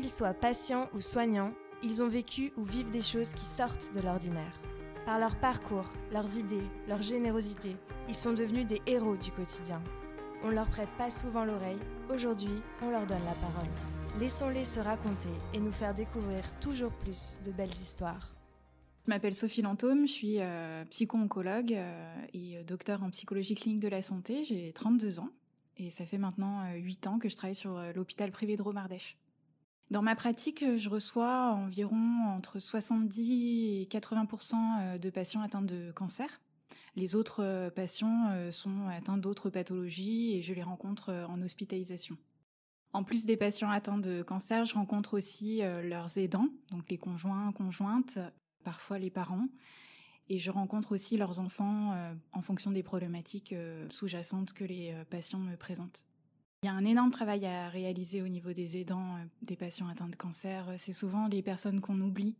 Qu'ils soient patients ou soignants, ils ont vécu ou vivent des choses qui sortent de l'ordinaire. Par leur parcours, leurs idées, leur générosité, ils sont devenus des héros du quotidien. On leur prête pas souvent l'oreille, aujourd'hui on leur donne la parole. Laissons-les se raconter et nous faire découvrir toujours plus de belles histoires. Je m'appelle Sophie Lantôme, je suis euh, psycho-oncologue euh, et euh, docteur en psychologie clinique de la santé. J'ai 32 ans et ça fait maintenant 8 ans que je travaille sur l'hôpital privé de Romardèche. Dans ma pratique, je reçois environ entre 70 et 80% de patients atteints de cancer. Les autres patients sont atteints d'autres pathologies et je les rencontre en hospitalisation. En plus des patients atteints de cancer, je rencontre aussi leurs aidants, donc les conjoints, conjointes, parfois les parents. Et je rencontre aussi leurs enfants euh, en fonction des problématiques euh, sous-jacentes que les euh, patients me présentent. Il y a un énorme travail à réaliser au niveau des aidants des patients atteints de cancer. C'est souvent les personnes qu'on oublie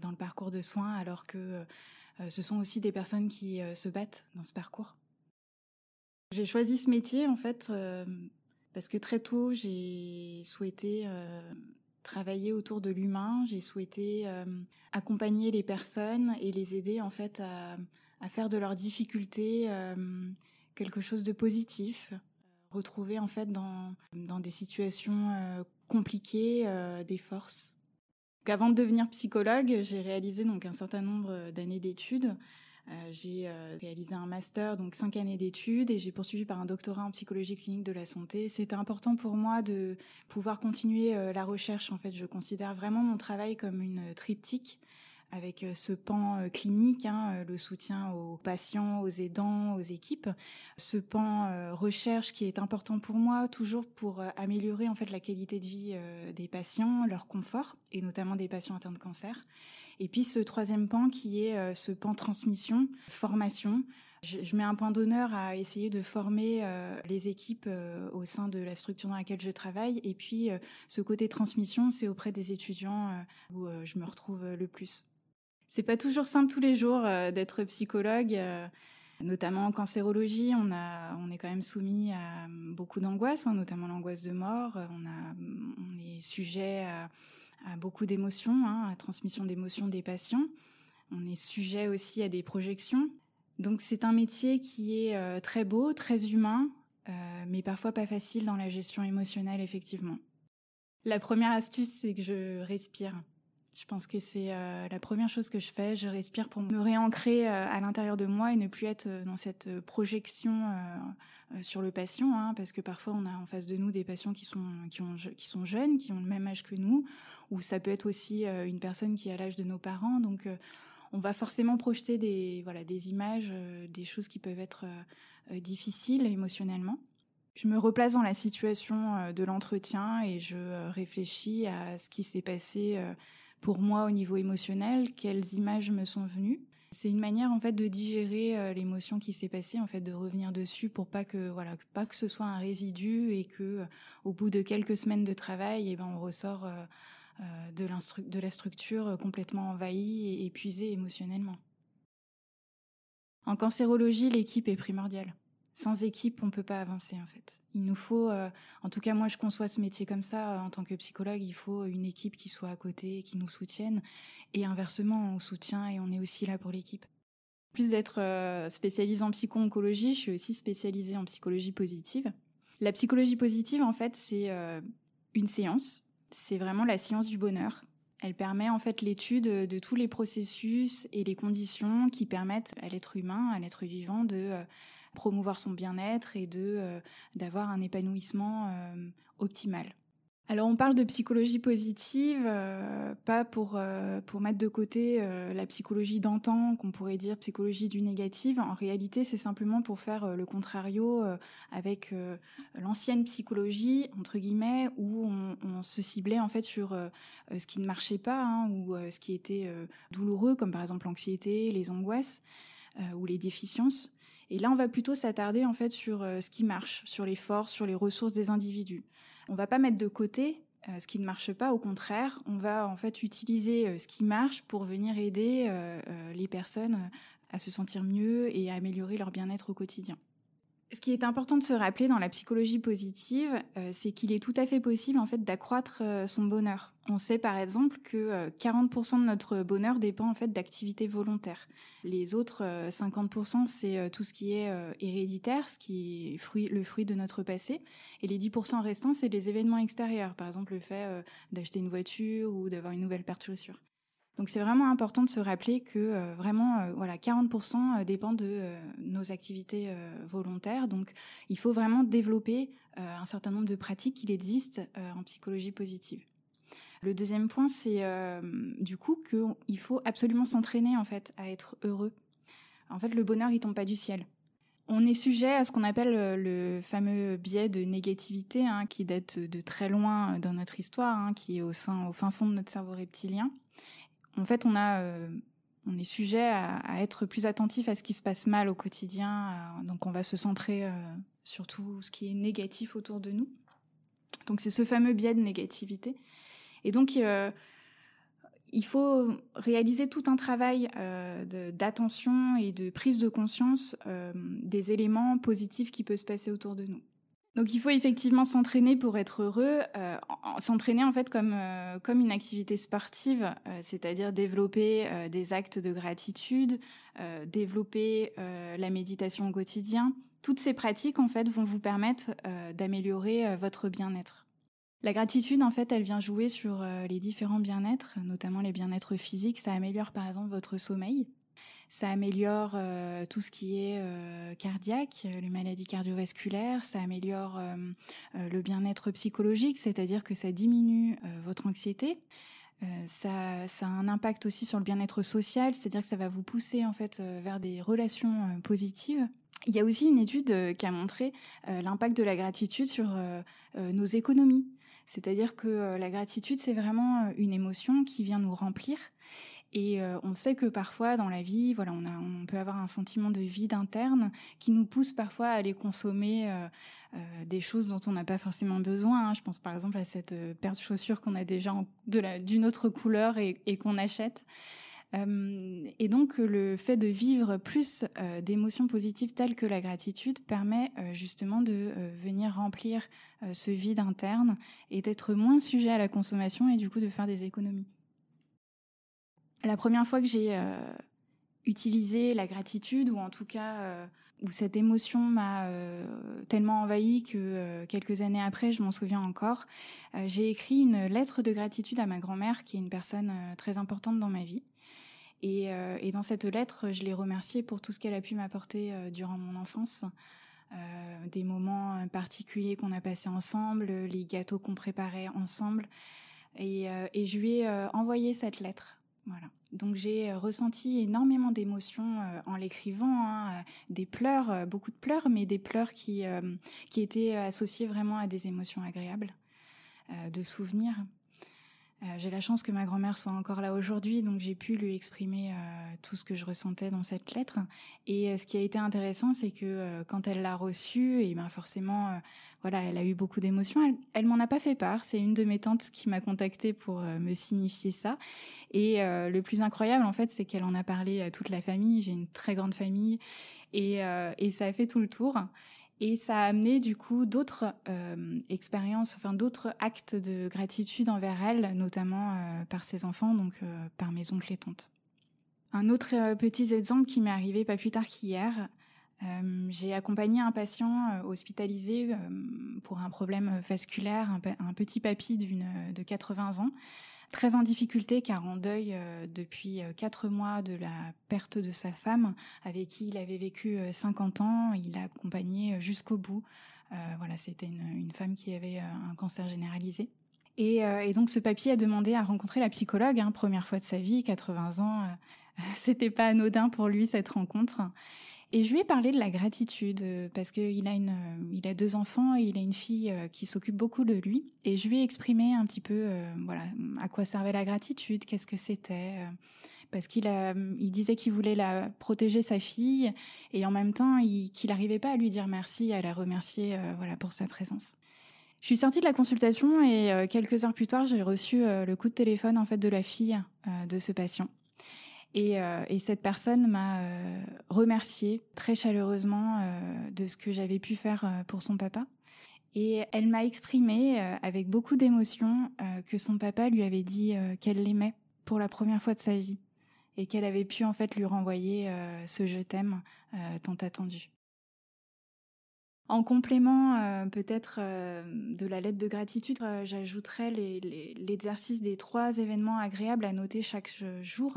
dans le parcours de soins, alors que ce sont aussi des personnes qui se battent dans ce parcours. J'ai choisi ce métier en fait parce que très tôt j'ai souhaité travailler autour de l'humain. J'ai souhaité euh, accompagner les personnes et les aider en fait à, faire de leurs difficultés euh, quelque chose de positif. Retrouver en fait dans, dans des situations euh, compliquées des forces. avant de devenir psychologue, j'ai réalisé donc un certain nombre d'années d'études euh, j'ai euh, réalisé un master, donc cinq années d'études, et j'ai poursuivi par un doctorat en psychologie clinique de la santé. C'était important pour moi de pouvoir continuer euh, la recherche. En fait, je considère vraiment mon travail comme une triptyque avec ce pan clinique, hein, le soutien aux patients, aux aidants, aux équipes, ce pan recherche qui est important pour moi, toujours pour améliorer en fait la qualité de vie des patients, leur confort, et notamment des patients atteints de cancer. Et puis ce troisième pan qui est euh, ce pan transmission, formation. Je, mets un point d'honneur à essayer de former euh, les équipes euh, au sein de la structure dans laquelle je travaille. Et puis ce côté transmission, c'est auprès des étudiants où je me retrouve le plus. C'est pas toujours simple tous les jours d'être psychologue notamment en cancérologie, on, est quand même soumis à beaucoup d'angoisse, hein, notamment l'angoisse de mort. On, est sujet à, beaucoup d'émotions, hein, à transmission d'émotions des patients. On est sujet aussi à des projections. Donc c'est un métier qui est euh, très beau, très humain, euh, mais parfois pas facile dans la gestion émotionnelle, effectivement. La première astuce, c'est que je respire. Je pense que c'est euh, la première chose que je fais. Je respire pour me réancrer euh, à l'intérieur de moi et ne plus être euh, dans cette projection sur le patient, hein, parce que parfois on a en face de nous des patients qui sont qui ont qui sont jeunes, qui ont le même âge que nous, ou ça peut être aussi une personne qui a l'âge de nos parents. Donc on va forcément projeter des voilà des images, des choses qui peuvent être difficiles émotionnellement. Je me replace dans la situation de l'entretien et je réfléchis à ce qui s'est passé pour moi au niveau émotionnel, quelles images me sont venues. C'est une manière en fait de digérer euh, l'émotion qui s'est passée, en fait de revenir dessus pour pas que voilà pas que ce soit un résidu et que euh, au bout de quelques semaines de travail, et eh ben on ressort euh, de, de la structure complètement envahie et épuisée émotionnellement. En cancérologie, l'équipe est primordiale sans équipe, on peut pas avancer en fait. Il nous faut, euh, en tout cas moi je conçois ce métier comme ça euh, en tant que psychologue, il faut une équipe qui soit à côté, qui nous soutienne, et inversement on soutient et on est aussi là pour l'équipe. Plus d'être euh, spécialisée en psycho-oncologie, je suis aussi spécialisée en psychologie positive. La psychologie positive en fait c'est une séance, c'est vraiment la science du bonheur. Elle permet en fait l'étude de tous les processus et les conditions qui permettent à l'être humain, à l'être vivant de promouvoir son bien-être et de euh, d'avoir un épanouissement euh, optimal. Alors on parle de psychologie positive, euh, pas pour pour mettre de côté la psychologie d'antan, qu'on pourrait dire psychologie du négatif. En réalité, c'est simplement pour faire le contrario avec l'ancienne psychologie entre guillemets, où on, se ciblait en fait sur ce qui ne marchait pas hein, ou ce qui était douloureux, comme par exemple l'anxiété, les angoisses ou les déficiences. Et là, on va plutôt s'attarder en fait sur euh, ce qui marche, sur les forces, sur les ressources des individus. On va pas mettre de côté euh, ce qui ne marche pas, au contraire, on va en fait utiliser euh, ce qui marche pour venir aider les personnes à se sentir mieux et à améliorer leur bien-être au quotidien. Ce qui est important de se rappeler dans la psychologie positive, euh, c'est qu'il est tout à fait possible en fait d'accroître euh, son bonheur. On sait par exemple que 40% euh, de notre bonheur dépend en fait d'activités volontaires. Les autres 50% c'est tout ce qui est héréditaire, ce qui est fruit, le fruit de notre passé, et les 10% restants c'est les événements extérieurs, par exemple le fait d'acheter une voiture ou d'avoir une nouvelle paire de. Donc c'est vraiment important de se rappeler que euh, vraiment euh, voilà 40% euh, dépend de nos activités volontaires. Donc il faut vraiment développer un certain nombre de pratiques qui existent en psychologie positive. Le deuxième point, c'est du coup qu'il faut absolument s'entraîner en fait à être heureux. En fait, le bonheur il tombe pas du ciel. On est sujet à ce qu'on appelle le fameux biais de négativité, hein, qui date de très loin dans notre histoire, hein, qui est au fin fond de notre cerveau reptilien en fait, on euh, est sujet à, être plus attentif à ce qui se passe mal au quotidien. donc, on va se centrer euh, sur tout ce qui est négatif autour de nous. Donc, c'est ce fameux biais de négativité. Et donc, euh, il faut réaliser tout un travail d'attention et de prise de conscience des éléments positifs qui peuvent se passer autour de nous. Donc il faut effectivement s'entraîner pour être heureux, euh, s'entraîner en fait comme euh, comme une activité sportive, euh, c'est-à-dire développer des actes de gratitude, développer la méditation au quotidien. Toutes ces pratiques en fait vont vous permettre d'améliorer votre bien-être. La gratitude en fait, elle vient jouer sur les différents bien-être, notamment les bien-être physiques. Ça améliore par exemple votre sommeil. Ça améliore euh, tout ce qui est euh, cardiaque, euh, les maladies cardiovasculaires. Ça améliore le bien-être psychologique, c'est-à-dire que ça diminue votre anxiété. ça, ça, a un impact aussi sur le bien-être social, c'est-à-dire que ça va vous pousser en fait vers des relations positives. Il y a aussi une étude qui a montré l'impact de la gratitude sur nos économies. C'est-à-dire que la gratitude, c'est vraiment une émotion qui vient nous remplir et euh, on sait que parfois dans la vie, voilà, on, peut avoir un sentiment de vide interne qui nous pousse parfois à aller consommer euh, euh, des choses dont on n'a pas forcément besoin. Je pense par exemple à cette paire de chaussures qu'on a déjà d'une autre couleur et, et qu'on achète. et donc le fait de vivre plus d'émotions positives telles que la gratitude permet justement de venir remplir ce vide interne et d'être moins sujet à la consommation et du coup de faire des économies. La première fois que j'ai euh, utilisé la gratitude, ou en tout cas euh, où cette émotion m'a euh, tellement envahi que quelques années après, je m'en souviens encore, j'ai écrit une lettre de gratitude à ma grand-mère, qui est une personne très importante dans ma vie. Et, dans cette lettre, je l'ai remerciée pour tout ce qu'elle a pu m'apporter durant mon enfance. des moments particuliers qu'on a passés ensemble, les gâteaux qu'on préparait ensemble. Et je lui ai envoyé cette lettre Donc j'ai euh, ressenti énormément d'émotions euh, en l'écrivant, hein, euh, des pleurs, beaucoup de pleurs, mais des pleurs qui, qui étaient associés vraiment à des émotions agréables, de souvenirs. J'ai la chance que ma grand-mère soit encore là aujourd'hui, donc j'ai pu lui exprimer tout ce que je ressentais dans cette lettre. Et ce qui a été intéressant, c'est que quand elle l'a reçue, et ben forcément, voilà, elle a eu beaucoup d'émotions. Elle, elle m'en a pas fait part. C'est une de mes tantes qui m'a contactée pour me signifier ça. Et euh, le plus incroyable, en fait, c'est qu'elle en a parlé à toute la famille. J'ai une très grande famille. Et, euh, et, ça a fait tout le tour. Et ça a amené du coup d'autres euh, expériences, enfin d'autres actes de gratitude envers elle, notamment par ses enfants, donc par mes oncles et tantes. Un autre petit exemple qui m'est arrivé pas plus tard qu'hier, j'ai accompagné un patient hospitalisé pour un problème vasculaire, un, un petit papy de 80 ans, très en difficulté car en deuil euh, depuis euh, quatre mois de la perte de sa femme avec qui il avait vécu 50 euh, ans. Il l'a accompagné jusqu'au bout. voilà, c'était une, femme qui avait un cancer généralisé. Et, donc ce papy a demandé à rencontrer la psychologue, hein, première fois de sa vie, 80 ans. C'était pas anodin pour lui cette rencontre. Et je lui ai parlé de la gratitude euh, parce qu'il a une, euh, il a deux enfants et il a une fille euh, qui s'occupe beaucoup de lui. Et je lui ai exprimé un petit peu, voilà, à quoi servait la gratitude, qu'est-ce que c'était. parce qu'il a, il disait qu'il voulait la protéger sa fille et en même temps qu'il n'arrivait pas à lui dire merci, à la remercier, voilà, pour sa présence. Je suis sortie de la consultation et quelques heures plus tard, j'ai reçu le coup de téléphone en fait de la fille de ce patient. Et, cette personne m'a remercié très chaleureusement de ce que j'avais pu faire pour son papa. Et elle m'a exprimé avec beaucoup d'émotion que son papa lui avait dit qu'elle l'aimait pour la première fois de sa vie et qu'elle avait pu en fait lui renvoyer euh, ce je t'aime euh, tant attendu. En complément euh, peut-être de la lettre de gratitude, j'ajouterais l'exercice des trois événements agréables à noter chaque jour.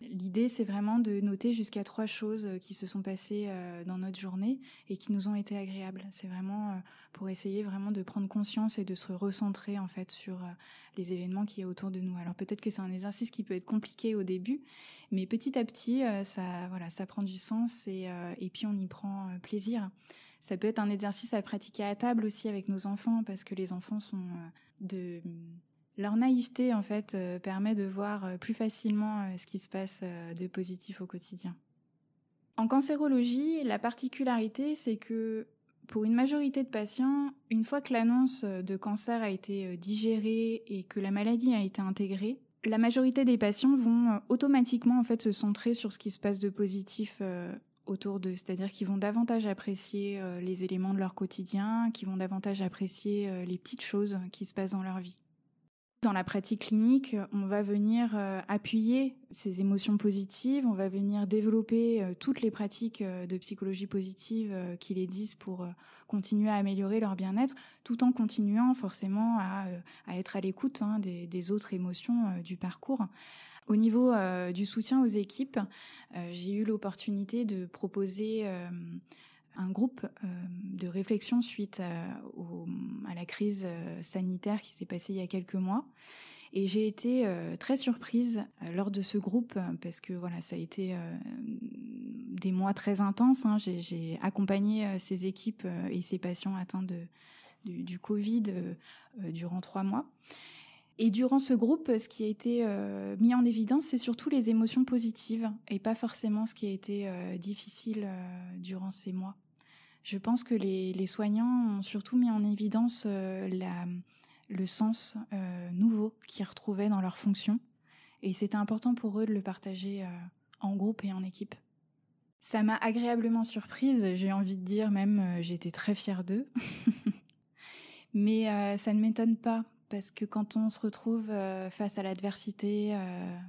L'idée, c'est vraiment de noter jusqu'à trois choses qui se sont passées dans notre journée et qui nous ont été agréables. C'est vraiment pour essayer vraiment de prendre conscience et de se recentrer en fait sur les événements qui est autour de nous. Alors peut-être que c'est un exercice qui peut être compliqué au début, mais petit à petit, ça voilà, ça prend du sens et, et puis on y prend plaisir. Ça peut être un exercice à pratiquer à table aussi avec nos enfants parce que les enfants sont de leur naïveté, en fait, euh, permet de voir euh, plus facilement euh, ce qui se passe de positif au quotidien. En cancérologie, la particularité, c'est que pour une majorité de patients, une fois que l'annonce de cancer a été digérée et que la maladie a été intégrée, la majorité des patients vont automatiquement en fait se centrer sur ce qui se passe de positif autour d'eux, c'est-à-dire qu'ils vont davantage apprécier les éléments de leur quotidien, qu'ils vont davantage apprécier les petites choses qui se passent dans leur vie. Dans la pratique clinique, on va venir euh, appuyer ces émotions positives, on va venir développer euh, toutes les pratiques euh, de psychologie positive qu'il existe pour continuer à améliorer leur bien-être, tout en continuant forcément à, être à l'écoute hein, des, autres émotions du parcours. Au niveau du soutien aux équipes, j'ai eu l'opportunité de proposer un groupe euh, de réflexion suite à, la crise euh, sanitaire qui s'est passée il y a quelques mois. Et j'ai été euh, très surprise lors de ce groupe parce que voilà, ça a été des mois très intenses. Hein. J'ai accompagné ces équipes et ces patients atteints de, du, du Covid durant trois mois. Et durant ce groupe, ce qui a été mis en évidence, c'est surtout les émotions positives et pas forcément ce qui a été difficile durant ces mois. Je pense que les, soignants ont surtout mis en évidence euh, le sens euh, nouveau qu'ils retrouvaient dans leur fonction. Et c'était important pour eux de le partager euh, en groupe et en équipe. Ça m'a agréablement surprise, j'ai envie de dire même j'étais très fière d'eux. Mais ça ne m'étonne pas parce que quand on se retrouve face à l'adversité,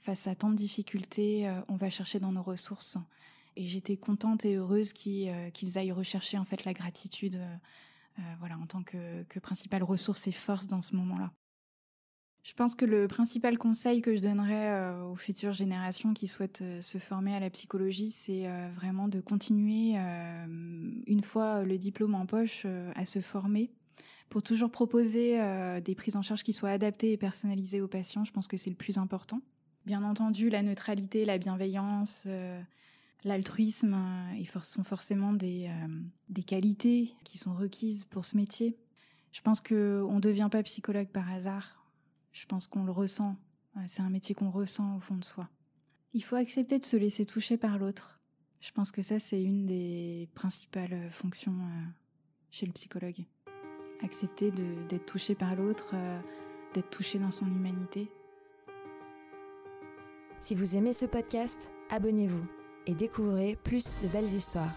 face à tant de difficultés, on va chercher dans nos ressources et j'étais contente et heureuse euh, qu'ils aillent rechercher en fait la gratitude, euh, euh, voilà, en tant que, que, principale ressource et force dans ce moment-là. Je pense que le principal conseil que je donnerais aux futures générations qui souhaitent se former à la psychologie, c'est vraiment de continuer, une fois le diplôme en poche, à se former pour toujours proposer des prises en charge qui soient adaptées et personnalisées aux patients. Je pense que c'est le plus important. Bien entendu, la neutralité, la bienveillance, L'altruisme euh, sont forcément des, euh, des qualités qui sont requises pour ce métier. Je pense qu'on ne devient pas psychologue par hasard. Je pense qu'on le ressent. C'est un métier qu'on ressent au fond de soi. Il faut accepter de se laisser toucher par l'autre. Je pense que ça, c'est une des principales fonctions euh, chez le psychologue. Accepter d'être touché par l'autre, d'être touché dans son humanité. Si vous aimez ce podcast, abonnez-vous et découvrez plus de belles histoires.